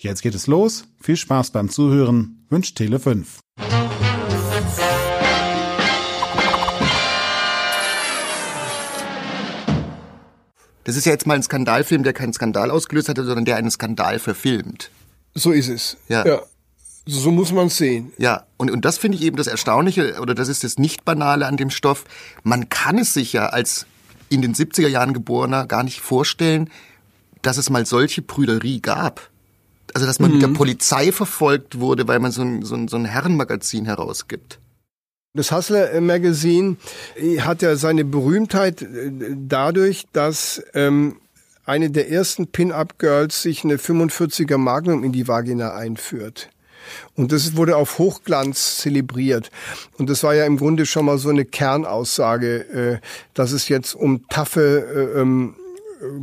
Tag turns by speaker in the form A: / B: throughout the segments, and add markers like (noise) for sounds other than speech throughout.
A: Jetzt geht es los. Viel Spaß beim Zuhören. Wünscht Tele 5.
B: Das ist ja jetzt mal ein Skandalfilm, der keinen Skandal ausgelöst hat, sondern der einen Skandal verfilmt.
C: So ist es.
B: Ja.
C: ja. So muss man es sehen.
B: Ja, und, und das finde ich eben das Erstaunliche, oder das ist das Nicht-Banale an dem Stoff. Man kann es sich ja als in den 70er Jahren Geborener gar nicht vorstellen, dass es mal solche Prüderie gab. Also, dass man mhm. mit der. Polizei verfolgt wurde, weil man so ein, so ein, so ein Herrenmagazin herausgibt.
C: Das Hustler Magazine äh, hat ja seine Berühmtheit äh, dadurch, dass ähm, eine der ersten Pin-Up-Girls sich eine 45er Magnum in die Vagina einführt. Und das wurde auf Hochglanz zelebriert. Und das war ja im Grunde schon mal so eine Kernaussage, äh, dass es jetzt um taffe, äh, ähm,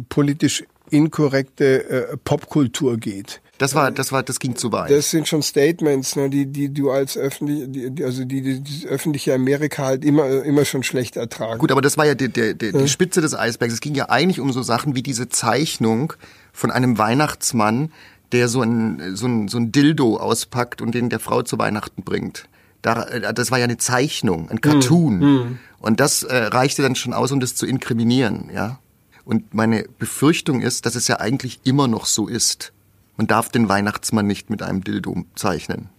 C: politisch inkorrekte äh, Popkultur geht.
B: Das war, das war, das ging zu weit.
C: Das sind schon Statements, ne, die, die du als öffentlich, die, also die, die, die öffentliche Amerika halt immer, immer schon schlecht ertragen.
B: Gut, aber das war ja die, die, die, die Spitze des Eisbergs. Es ging ja eigentlich um so Sachen wie diese Zeichnung von einem Weihnachtsmann, der so ein, so ein, so ein Dildo auspackt und den der Frau zu Weihnachten bringt. Da, äh, das war ja eine Zeichnung, ein Cartoon. Mm, Und das äh, reichte dann schon aus, um das zu inkriminieren, ja. Und meine Befürchtung ist, dass es ja eigentlich immer noch so ist. Man darf den Weihnachtsmann nicht mit einem Dildo zeichnen.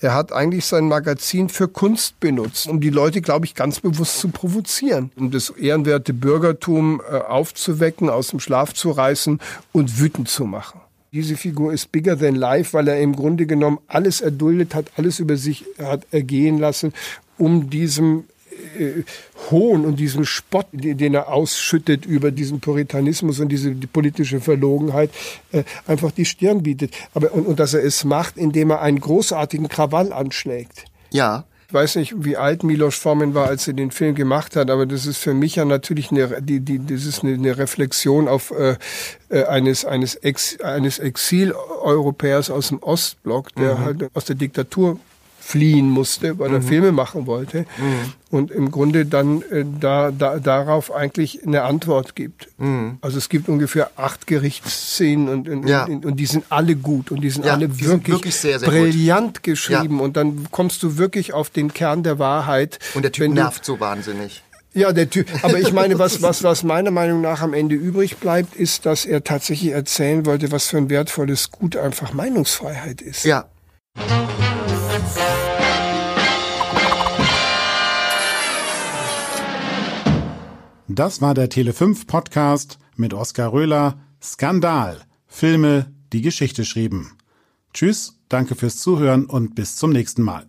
C: Er hat eigentlich sein Magazin für Kunst benutzt, um die Leute, glaube ich, ganz bewusst zu provozieren, um das ehrenwerte Bürgertum äh, aufzuwecken, aus dem Schlaf zu reißen und wütend zu machen. Diese Figur ist bigger than life, weil er im Grunde genommen alles erduldet hat, alles über sich hat ergehen lassen, um diesem äh, Hohn und diesen Spott, den er ausschüttet über diesen Puritanismus und diese die politische Verlogenheit, äh, einfach die Stirn bietet. Aber, und, und dass er es macht, indem er einen großartigen Krawall anschlägt.
B: Ja.
C: Ich weiß nicht, wie alt Milos Forman war, als er den Film gemacht hat, aber das ist für mich ja natürlich eine, die, die, das ist eine, eine Reflexion auf äh, äh eines eines Ex, eines Exil-Europäers aus dem Ostblock, der mhm. halt aus der Diktatur fliehen musste, weil er mhm. Filme machen wollte mhm. und im Grunde dann äh, da, da, darauf eigentlich eine Antwort gibt. Mhm. Also es gibt ungefähr acht Gerichtsszenen und, und, ja. und, und, die sind alle gut und die sind ja, alle die wirklich, sind wirklich sehr, sehr brillant gut. geschrieben ja. und dann kommst du wirklich auf den Kern der Wahrheit.
B: Und der Typ nervt so wahnsinnig.
C: Ja, der Typ. Aber ich meine, was, (laughs) was, was meiner Meinung nach am Ende übrig bleibt, ist, dass er tatsächlich erzählen wollte, was für ein wertvolles Gut einfach Meinungsfreiheit ist.
B: Ja.
A: Das war der Tele5 Podcast mit Oskar Röhler. Skandal. Filme, die Geschichte schrieben. Tschüss, danke fürs Zuhören und bis zum nächsten Mal.